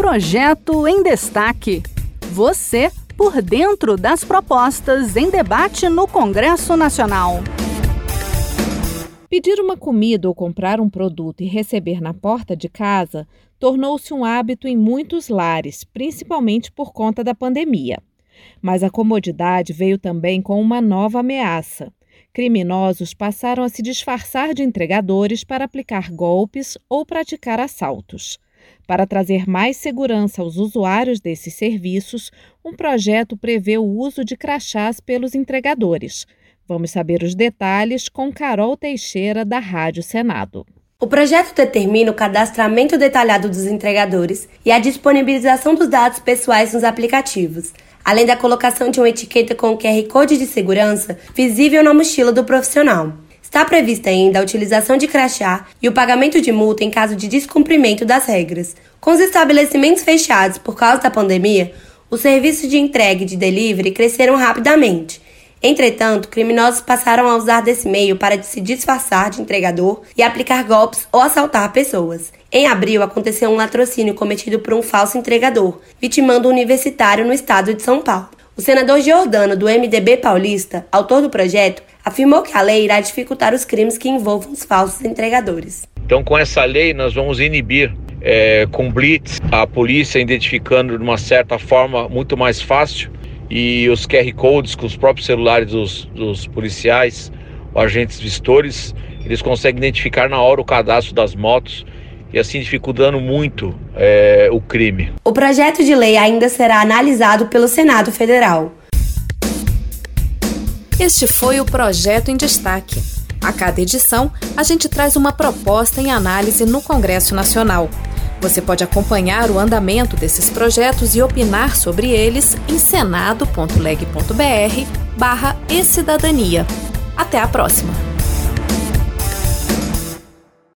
Projeto em Destaque. Você por dentro das propostas em debate no Congresso Nacional. Pedir uma comida ou comprar um produto e receber na porta de casa tornou-se um hábito em muitos lares, principalmente por conta da pandemia. Mas a comodidade veio também com uma nova ameaça. Criminosos passaram a se disfarçar de entregadores para aplicar golpes ou praticar assaltos. Para trazer mais segurança aos usuários desses serviços, um projeto prevê o uso de crachás pelos entregadores. Vamos saber os detalhes com Carol Teixeira, da Rádio Senado. O projeto determina o cadastramento detalhado dos entregadores e a disponibilização dos dados pessoais nos aplicativos, além da colocação de uma etiqueta com QR Code de segurança visível na mochila do profissional. Está prevista ainda a utilização de crachá e o pagamento de multa em caso de descumprimento das regras. Com os estabelecimentos fechados por causa da pandemia, os serviços de entrega e de delivery cresceram rapidamente. Entretanto, criminosos passaram a usar desse meio para se disfarçar de entregador e aplicar golpes ou assaltar pessoas. Em abril, aconteceu um latrocínio cometido por um falso entregador, vitimando um universitário no estado de São Paulo. O senador Giordano, do MDB paulista, autor do projeto, afirmou que a lei irá dificultar os crimes que envolvam os falsos entregadores. Então, com essa lei, nós vamos inibir é, com blitz a polícia identificando de uma certa forma muito mais fácil e os QR codes com os próprios celulares dos, dos policiais, agentes vistores, eles conseguem identificar na hora o cadastro das motos e assim dificultando muito é, o crime. O projeto de lei ainda será analisado pelo Senado Federal. Este foi o projeto em destaque. A cada edição, a gente traz uma proposta em análise no Congresso Nacional. Você pode acompanhar o andamento desses projetos e opinar sobre eles em senado.leg.br barra e cidadania. Até a próxima!